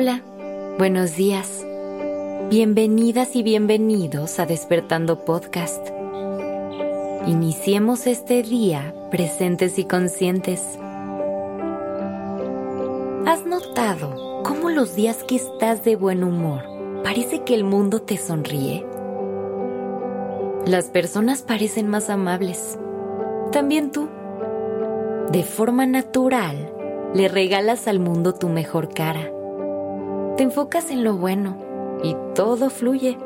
Hola, buenos días. Bienvenidas y bienvenidos a Despertando Podcast. Iniciemos este día presentes y conscientes. ¿Has notado cómo los días que estás de buen humor parece que el mundo te sonríe? Las personas parecen más amables. También tú. De forma natural, le regalas al mundo tu mejor cara. Te enfocas en lo bueno y todo fluye.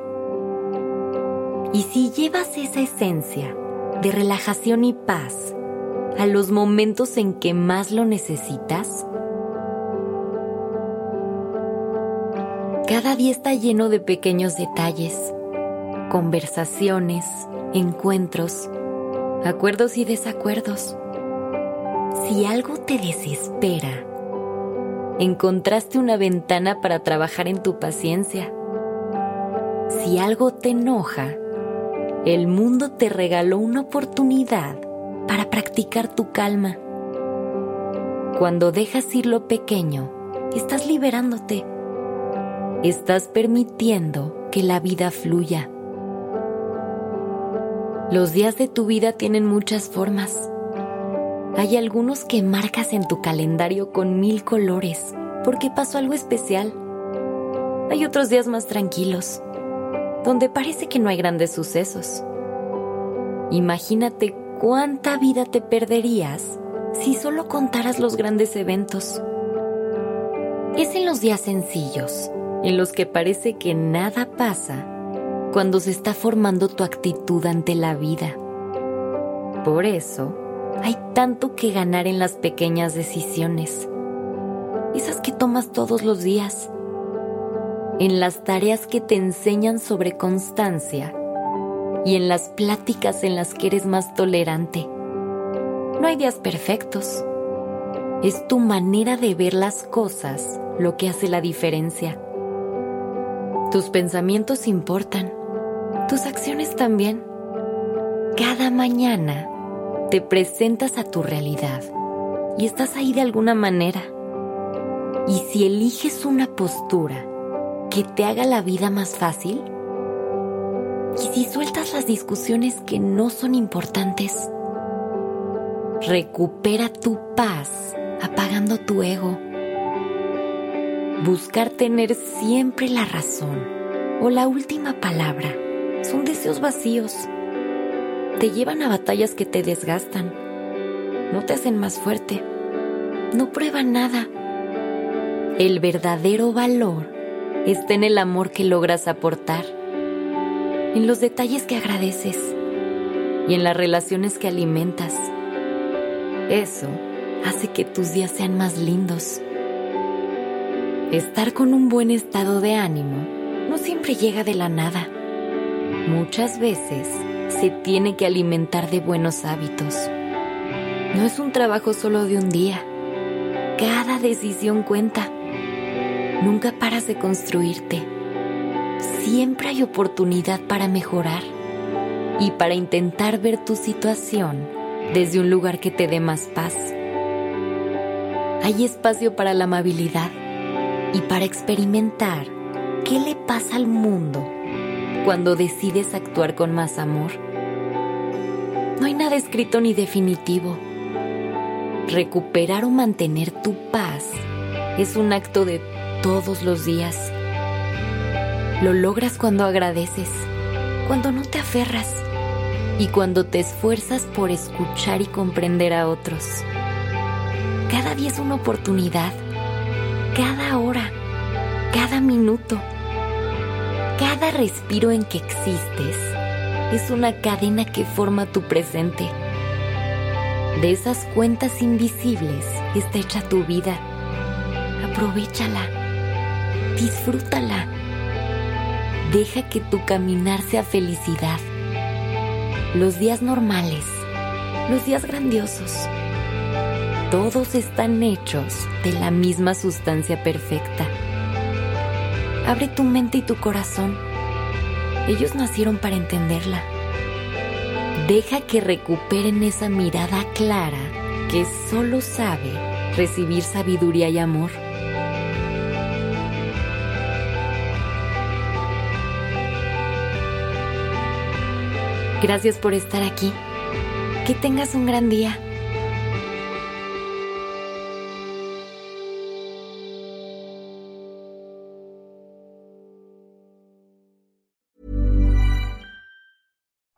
Y si llevas esa esencia de relajación y paz a los momentos en que más lo necesitas, cada día está lleno de pequeños detalles, conversaciones, encuentros, acuerdos y desacuerdos si algo te desespera, encontraste una ventana para trabajar en tu paciencia. Si algo te enoja, el mundo te regaló una oportunidad para practicar tu calma. Cuando dejas ir lo pequeño, estás liberándote. Estás permitiendo que la vida fluya. Los días de tu vida tienen muchas formas hay algunos que marcas en tu calendario con mil colores porque pasó algo especial. Hay otros días más tranquilos, donde parece que no hay grandes sucesos. Imagínate cuánta vida te perderías si solo contaras los grandes eventos. Es en los días sencillos, en los que parece que nada pasa, cuando se está formando tu actitud ante la vida. Por eso, hay tanto que ganar en las pequeñas decisiones, esas que tomas todos los días, en las tareas que te enseñan sobre constancia y en las pláticas en las que eres más tolerante. No hay días perfectos. Es tu manera de ver las cosas lo que hace la diferencia. Tus pensamientos importan, tus acciones también. Cada mañana te presentas a tu realidad y estás ahí de alguna manera. Y si eliges una postura que te haga la vida más fácil, y si sueltas las discusiones que no son importantes, recupera tu paz apagando tu ego. Buscar tener siempre la razón o la última palabra son deseos vacíos te llevan a batallas que te desgastan, no te hacen más fuerte, no prueban nada. El verdadero valor está en el amor que logras aportar, en los detalles que agradeces y en las relaciones que alimentas. Eso hace que tus días sean más lindos. Estar con un buen estado de ánimo no siempre llega de la nada. Muchas veces se tiene que alimentar de buenos hábitos. No es un trabajo solo de un día. Cada decisión cuenta. Nunca paras de construirte. Siempre hay oportunidad para mejorar y para intentar ver tu situación desde un lugar que te dé más paz. Hay espacio para la amabilidad y para experimentar qué le pasa al mundo cuando decides actuar con más amor. No hay nada escrito ni definitivo. Recuperar o mantener tu paz es un acto de todos los días. Lo logras cuando agradeces, cuando no te aferras y cuando te esfuerzas por escuchar y comprender a otros. Cada día es una oportunidad, cada hora, cada minuto respiro en que existes es una cadena que forma tu presente. De esas cuentas invisibles está hecha tu vida. Aprovechala. Disfrútala. Deja que tu caminar sea felicidad. Los días normales, los días grandiosos, todos están hechos de la misma sustancia perfecta Abre tu mente y tu corazón. Ellos nacieron para entenderla. Deja que recuperen esa mirada clara que solo sabe recibir sabiduría y amor. Gracias por estar aquí. Que tengas un gran día.